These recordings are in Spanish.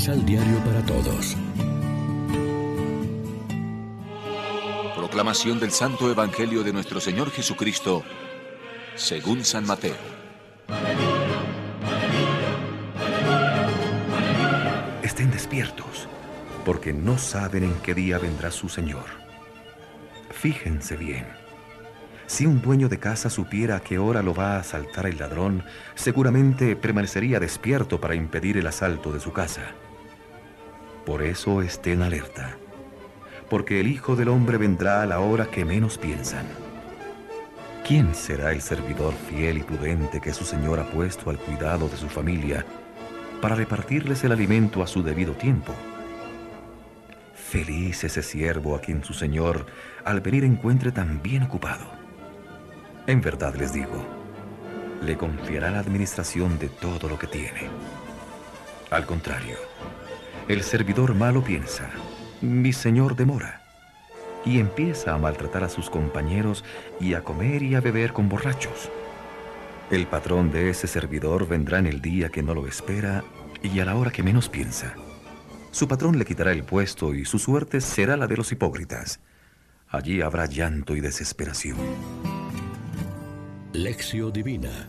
Misal Diario para Todos. Proclamación del Santo Evangelio de nuestro Señor Jesucristo, según San Mateo. Estén despiertos, porque no saben en qué día vendrá su Señor. Fíjense bien. Si un dueño de casa supiera a qué hora lo va a asaltar el ladrón, seguramente permanecería despierto para impedir el asalto de su casa. Por eso estén alerta, porque el Hijo del Hombre vendrá a la hora que menos piensan. ¿Quién será el servidor fiel y prudente que su Señor ha puesto al cuidado de su familia para repartirles el alimento a su debido tiempo? Feliz ese siervo a quien su Señor al venir encuentre tan bien ocupado. En verdad les digo, le confiará la administración de todo lo que tiene. Al contrario, el servidor malo piensa, mi señor demora, y empieza a maltratar a sus compañeros y a comer y a beber con borrachos. El patrón de ese servidor vendrá en el día que no lo espera y a la hora que menos piensa. Su patrón le quitará el puesto y su suerte será la de los hipócritas. Allí habrá llanto y desesperación. Lección Divina.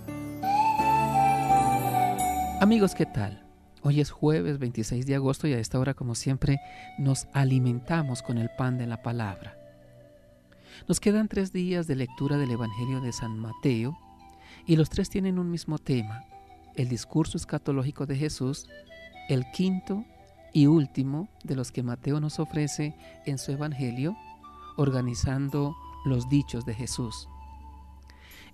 Amigos, ¿qué tal? Hoy es jueves 26 de agosto y a esta hora, como siempre, nos alimentamos con el pan de la palabra. Nos quedan tres días de lectura del Evangelio de San Mateo y los tres tienen un mismo tema, el discurso escatológico de Jesús, el quinto y último de los que Mateo nos ofrece en su Evangelio, organizando los dichos de Jesús.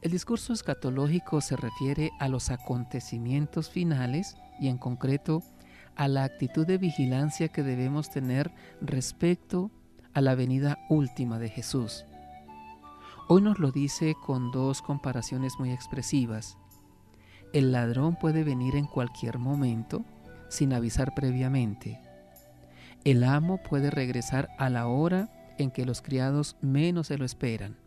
El discurso escatológico se refiere a los acontecimientos finales y en concreto a la actitud de vigilancia que debemos tener respecto a la venida última de Jesús. Hoy nos lo dice con dos comparaciones muy expresivas. El ladrón puede venir en cualquier momento sin avisar previamente. El amo puede regresar a la hora en que los criados menos se lo esperan.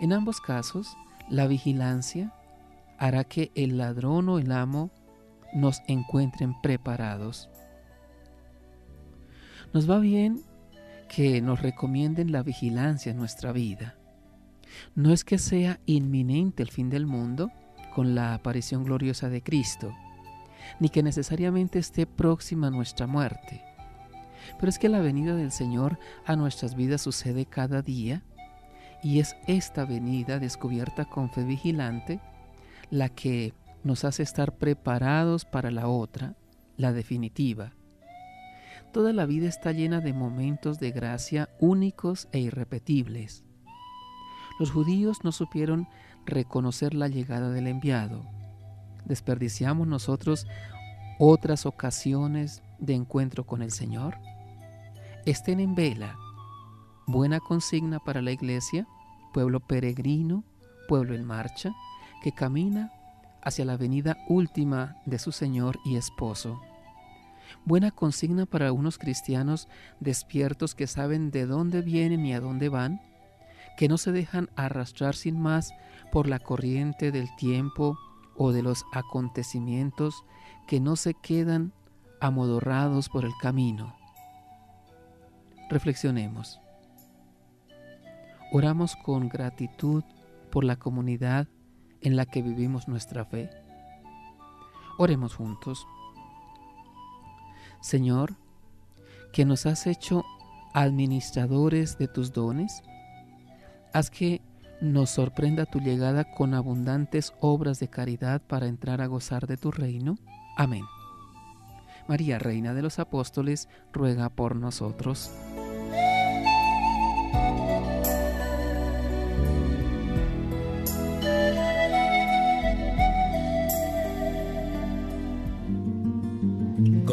En ambos casos, la vigilancia hará que el ladrón o el amo nos encuentren preparados. Nos va bien que nos recomienden la vigilancia en nuestra vida. No es que sea inminente el fin del mundo con la aparición gloriosa de Cristo, ni que necesariamente esté próxima nuestra muerte. Pero es que la venida del Señor a nuestras vidas sucede cada día y es esta venida descubierta con fe vigilante la que nos hace estar preparados para la otra, la definitiva. Toda la vida está llena de momentos de gracia únicos e irrepetibles. Los judíos no supieron reconocer la llegada del enviado. ¿Desperdiciamos nosotros otras ocasiones de encuentro con el Señor? Estén en vela. Buena consigna para la iglesia pueblo peregrino, pueblo en marcha, que camina hacia la venida última de su Señor y esposo. Buena consigna para unos cristianos despiertos que saben de dónde vienen y a dónde van, que no se dejan arrastrar sin más por la corriente del tiempo o de los acontecimientos que no se quedan amodorrados por el camino. Reflexionemos. Oramos con gratitud por la comunidad en la que vivimos nuestra fe. Oremos juntos. Señor, que nos has hecho administradores de tus dones, haz que nos sorprenda tu llegada con abundantes obras de caridad para entrar a gozar de tu reino. Amén. María, Reina de los Apóstoles, ruega por nosotros.